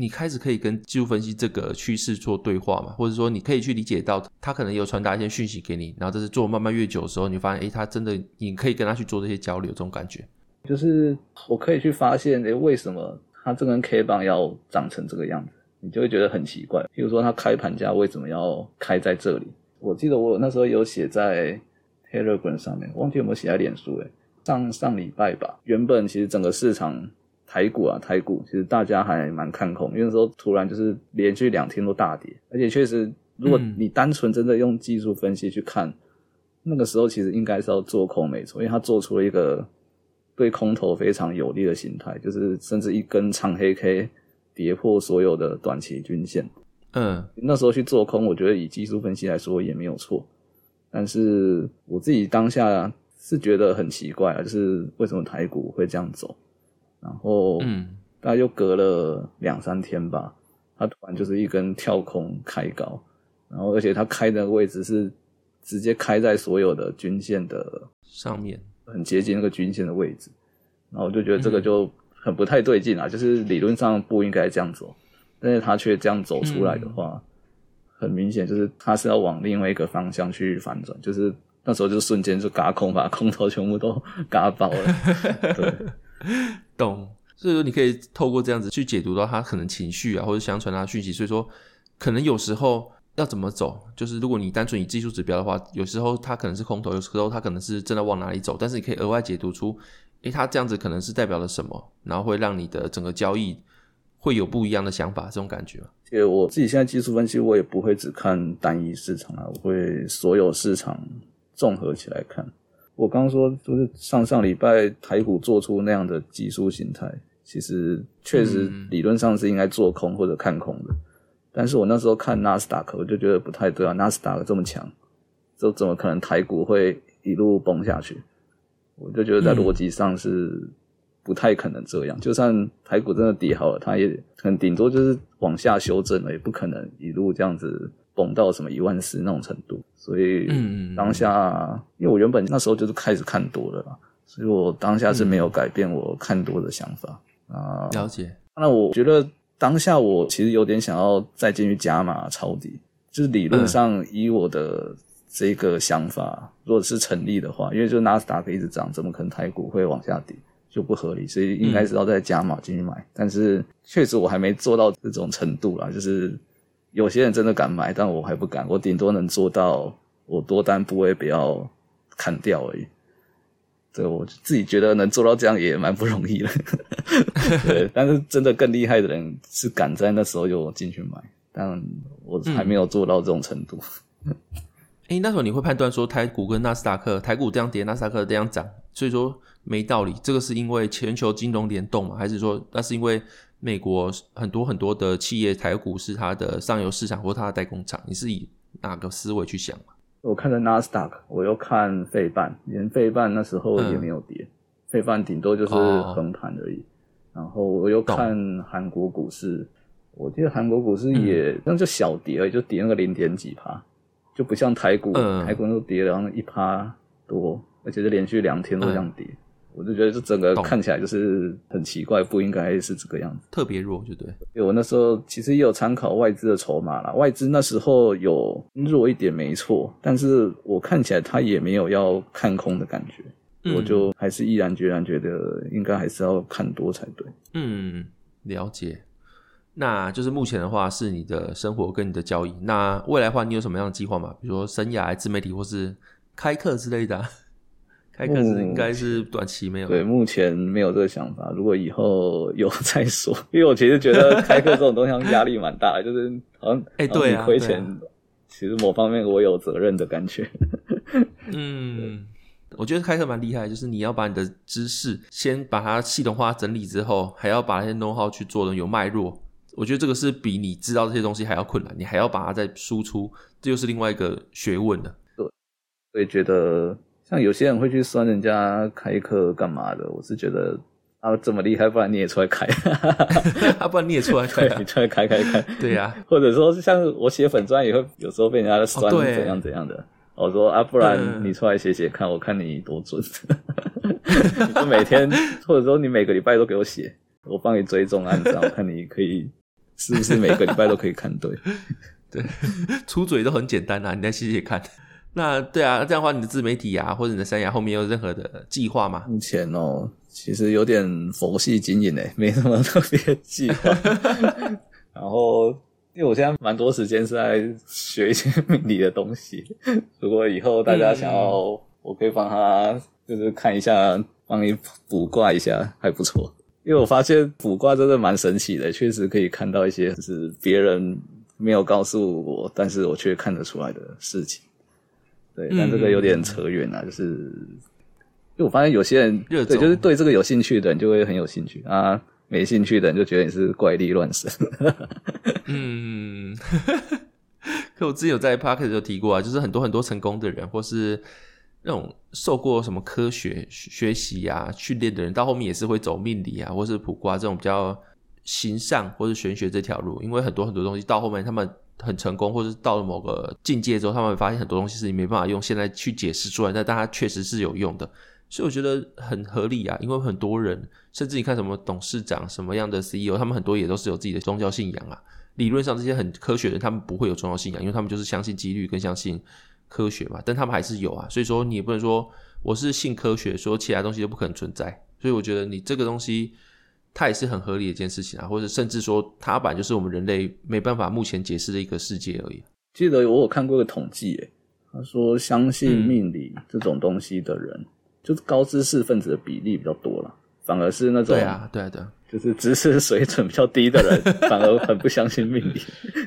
你开始可以跟技术分析这个趋势做对话嘛，或者说你可以去理解到它可能有传达一些讯息给你，然后这是做慢慢越久的时候，你发现哎，它真的你可以跟他去做这些交流，这种感觉，就是我可以去发现，哎，为什么它这根 K 棒要长成这个样子？你就会觉得很奇怪，比如说它开盘价为什么要开在这里？我记得我那时候有写在 Telegram 上面，忘记有没有写在脸书诶。上上礼拜吧，原本其实整个市场台股啊，台股其实大家还蛮看空，因为那时候突然就是连续两天都大跌，而且确实，如果你单纯真的用技术分析去看，嗯、那个时候其实应该是要做空没错，因为它做出了一个对空头非常有利的形态，就是甚至一根长黑 K。跌破所有的短期均线，嗯，那时候去做空，我觉得以技术分析来说也没有错，但是我自己当下是觉得很奇怪啊，就是为什么台股会这样走，然后，嗯，大概又隔了两三天吧，它突然就是一根跳空开高，然后而且它开的位置是直接开在所有的均线的上面，很接近那个均线的位置，然后我就觉得这个就。嗯很不太对劲啊，就是理论上不应该这样走，但是他却这样走出来的话，嗯、很明显就是他是要往另外一个方向去反转，就是那时候就瞬间就嘎空，把空头全部都嘎爆了。对，懂。所以说你可以透过这样子去解读到他可能情绪啊，或者想传达讯息。所以说，可能有时候要怎么走，就是如果你单纯以技术指标的话，有时候他可能是空头，有时候他可能是真的往哪里走，但是你可以额外解读出。诶，他这样子可能是代表了什么？然后会让你的整个交易会有不一样的想法，这种感觉。其实我自己现在技术分析，我也不会只看单一市场啊，我会所有市场综合起来看。我刚刚说就是上上礼拜台股做出那样的技术形态，其实确实理论上是应该做空或者看空的。嗯、但是我那时候看纳斯达克，我就觉得不太对啊，纳斯达克这么强，这怎么可能台股会一路崩下去？我就觉得在逻辑上是不太可能这样，嗯、就算台股真的跌好了，它也可能顶多就是往下修正了，也不可能一路这样子崩到什么一万四那种程度。所以当下，因为我原本那时候就是开始看多了啦，所以我当下是没有改变我看多的想法啊。了解。那我觉得当下我其实有点想要再进去加码抄底，就是理论上以我的这个想法，如果是成立的话，因为就纳斯达克一直涨，怎么可能台股会往下跌？就不合理，所以应该是要再加码进去买。嗯、但是确实我还没做到这种程度啦，就是有些人真的敢买，但我还不敢。我顶多能做到我多单部位不要砍掉而已。对，我自己觉得能做到这样也蛮不容易的。对，但是真的更厉害的人是敢在那时候就进去买，但我还没有做到这种程度。嗯哎、欸，那时候你会判断说台股跟纳斯达克，台股这样跌，纳斯达克这样涨，所以说没道理。这个是因为全球金融联动嘛，还是说那是因为美国很多很多的企业台股是它的上游市场或它的代工厂？你是以哪个思维去想嘛？我看的纳斯达克，我又看费半，连费半那时候也没有跌，费半顶多就是横盘而已。哦、然后我又看韩国股市，我记得韩国股市也那、嗯、就小跌而已，就跌那个零点几趴。就不像台股，嗯、台股都跌了，然后一趴多，而且是连续两天都这样跌，嗯、我就觉得这整个看起来就是很奇怪，不应该是这个样子，特别弱，就对。因为我那时候其实也有参考外资的筹码啦，外资那时候有弱一点没错，但是我看起来他也没有要看空的感觉，嗯、我就还是毅然决然觉得应该还是要看多才对。嗯，了解。那就是目前的话是你的生活跟你的交易。那未来的话，你有什么样的计划吗？比如说生涯、自媒体或是开课之类的、啊。开课是应该是短期没有。对，目前没有这个想法。如果以后 有再说。因为我其实觉得开课这种东西压力蛮大的，就是好像哎，对啊，亏钱。啊、其实某方面我有责任的感觉。嗯，我觉得开课蛮厉害，就是你要把你的知识先把它系统化整理之后，还要把那些 know how 去做的有脉络。我觉得这个是比你知道这些东西还要困难，你还要把它再输出，这就是另外一个学问了。对，所以觉得像有些人会去酸人家开课干嘛的，我是觉得啊这么厉害，不然你也出来开，啊不然你也出来开，你出来开开开。对呀、啊，或者说像我写粉专也会有时候被人家酸怎样怎样的，哦、我说啊不然你出来写写看，我看你多准。你就每天或者说你每个礼拜都给我写，我帮你追踪按照，我看你可以。是不是每个礼拜都可以看对？对，出嘴都很简单啊，你再写写看。那对啊，这样的话，你的自媒体啊，或者你的生涯后面有任何的计划吗？目前哦，其实有点佛系经营诶，没什么特别计划。然后，因为我现在蛮多时间是在学一些命理的东西。如果以后大家想要，嗯、我可以帮他就是看一下，帮你卜卦一下，还不错。因为我发现卜卦真的蛮神奇的，确实可以看到一些就是别人没有告诉我，但是我却看得出来的事情。对，但这个有点扯远了，就是因为我发现有些人对，就是对这个有兴趣的人就会很有兴趣啊，没兴趣的人就觉得你是怪力乱神。嗯，可我之前有在 Podcast 就提过啊，就是很多很多成功的人，或是。那种受过什么科学学习呀、训练的人，到后面也是会走命理啊，或是卜卦这种比较形象或是玄学这条路。因为很多很多东西到后面他们很成功，或是到了某个境界之后，他们会发现很多东西是你没办法用现在去解释出来，但但它确实是有用的。所以我觉得很合理啊，因为很多人，甚至你看什么董事长什么样的 CEO，他们很多也都是有自己的宗教信仰啊。理论上这些很科学的人，他们不会有宗教信仰，因为他们就是相信几率跟相信。科学嘛，但他们还是有啊，所以说你也不能说我是信科学，说其他东西都不可能存在。所以我觉得你这个东西，它也是很合理的一件事情啊，或者甚至说它本来就是我们人类没办法目前解释的一个世界而已。记得我有看过个统计，诶，他说相信命理这种东西的人，嗯、就是高知识分子的比例比较多了，反而是那种对啊，对啊，对啊，就是知识水准比较低的人，反而很不相信命理。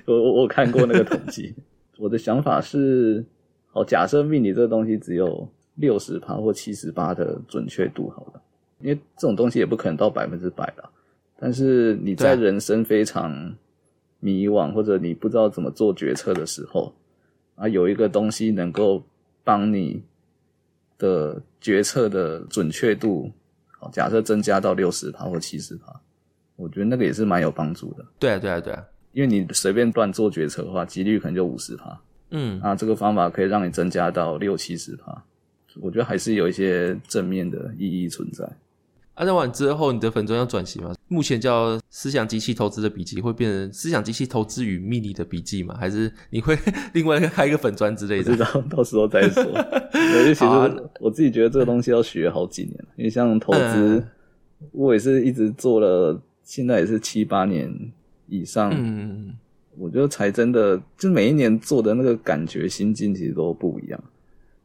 我我我看过那个统计，我的想法是。哦，假设命理这个东西只有六十趴或七十趴的准确度，好了，因为这种东西也不可能到百分之百了。但是你在人生非常迷惘或者你不知道怎么做决策的时候，啊，有一个东西能够帮你的决策的准确度，好，假设增加到六十趴或七十趴，我觉得那个也是蛮有帮助的。对啊，对啊，对啊，因为你随便乱做决策的话，几率可能就五十趴。嗯，那这个方法可以让你增加到六七十趴，我觉得还是有一些正面的意义存在。啊，那完之后，你的粉砖要转型吗？目前叫思想机器投资的笔记，会变成思想机器投资与秘密的笔记吗？还是你会 另外开一个粉砖之类的？不知道，到时候再说。其实我自己觉得这个东西要学好几年，因为像投资，嗯、我也是一直做了，现在也是七八年以上。嗯，我觉得才真的，就每一年做的那个感觉、心境其实都不一样。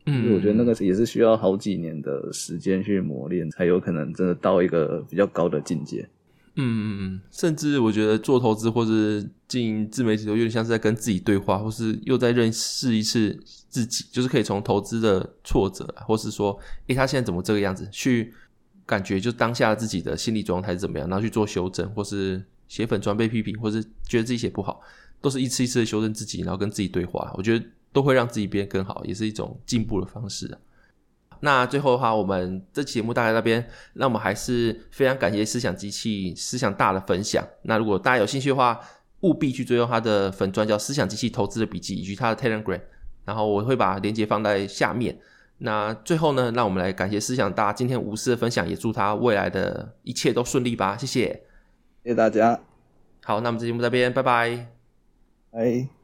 嗯，我觉得那个也是需要好几年的时间去磨练，才有可能真的到一个比较高的境界。嗯嗯嗯，甚至我觉得做投资或是经营自媒体都有点像是在跟自己对话，或是又在认识一次自己，就是可以从投资的挫折，或是说，诶，他现在怎么这个样子，去感觉就当下自己的心理状态是怎么样，然后去做修正，或是写粉专被批评，或是觉得自己写不好，都是一次一次的修正自己，然后跟自己对话。我觉得。都会让自己变得更好，也是一种进步的方式啊。那最后的话，我们这期节目大概那边，那我们还是非常感谢思想机器思想大的分享。那如果大家有兴趣的话，务必去追踪他的粉专，叫思想机器投资的笔记，以及他的 Telegram。然后我会把链接放在下面。那最后呢，让我们来感谢思想大今天无私的分享，也祝他未来的一切都顺利吧。谢谢，谢谢大家。好，那我们这节目这边，拜拜。哎。